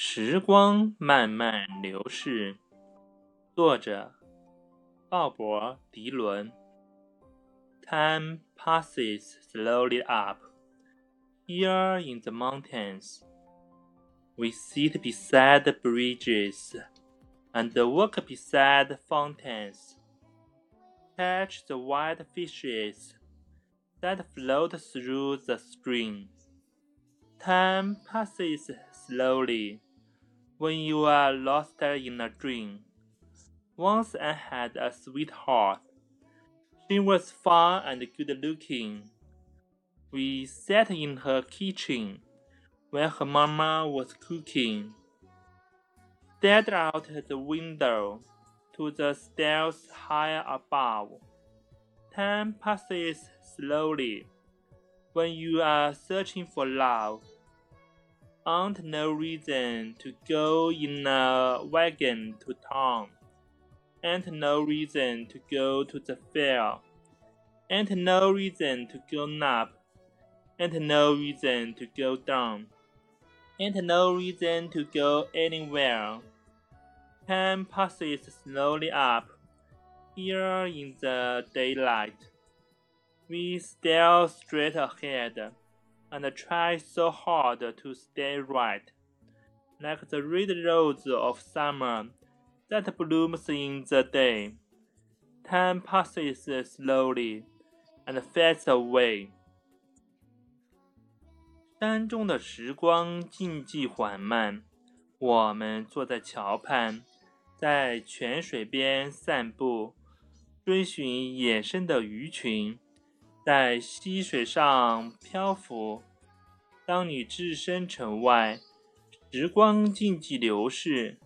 时光慢慢流逝。作者：鲍勃·迪伦。Time passes slowly up. Here in the mountains, we sit beside the bridges and walk beside the fountains. Catch the white fishes that float through the stream. Time passes slowly when you are lost in a dream. Once I had a sweetheart. She was fine and good looking. We sat in her kitchen while her mamma was cooking. Stared out the window to the stairs high above. Time passes slowly when you are searching for love ain't no reason to go in a wagon to town. Ain't no reason to go to the fair. Ain't no reason to go up. Ain't no reason to go down. Ain't no reason to go anywhere. Time passes slowly up. Here in the daylight, we stare straight ahead and try so hard to stay right, like the red rose of summer that blooms in the day. Time passes slowly and fades away. 山中的时光静寂缓慢，我们坐在桥畔，在泉水边散步，追寻野生的鱼群。 在溪水上漂浮。当你置身城外，时光静寂流逝。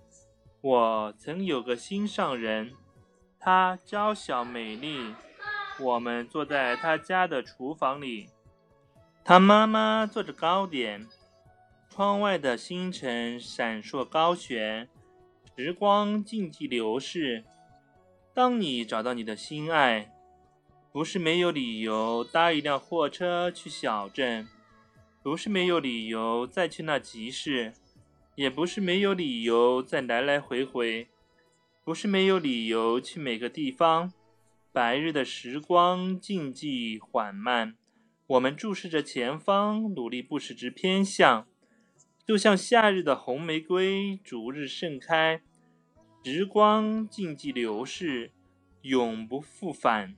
我曾有个心上人，她娇小美丽。我们坐在她家的厨房里，她妈妈做着糕点。窗外的星辰闪烁高悬，时光静寂流逝。当你找到你的心爱。不是没有理由搭一辆货车去小镇，不是没有理由再去那集市，也不是没有理由再来来回回，不是没有理由去每个地方。白日的时光静寂缓慢，我们注视着前方，努力不使之偏向，就像夏日的红玫瑰逐日盛开。时光静寂流逝，永不复返。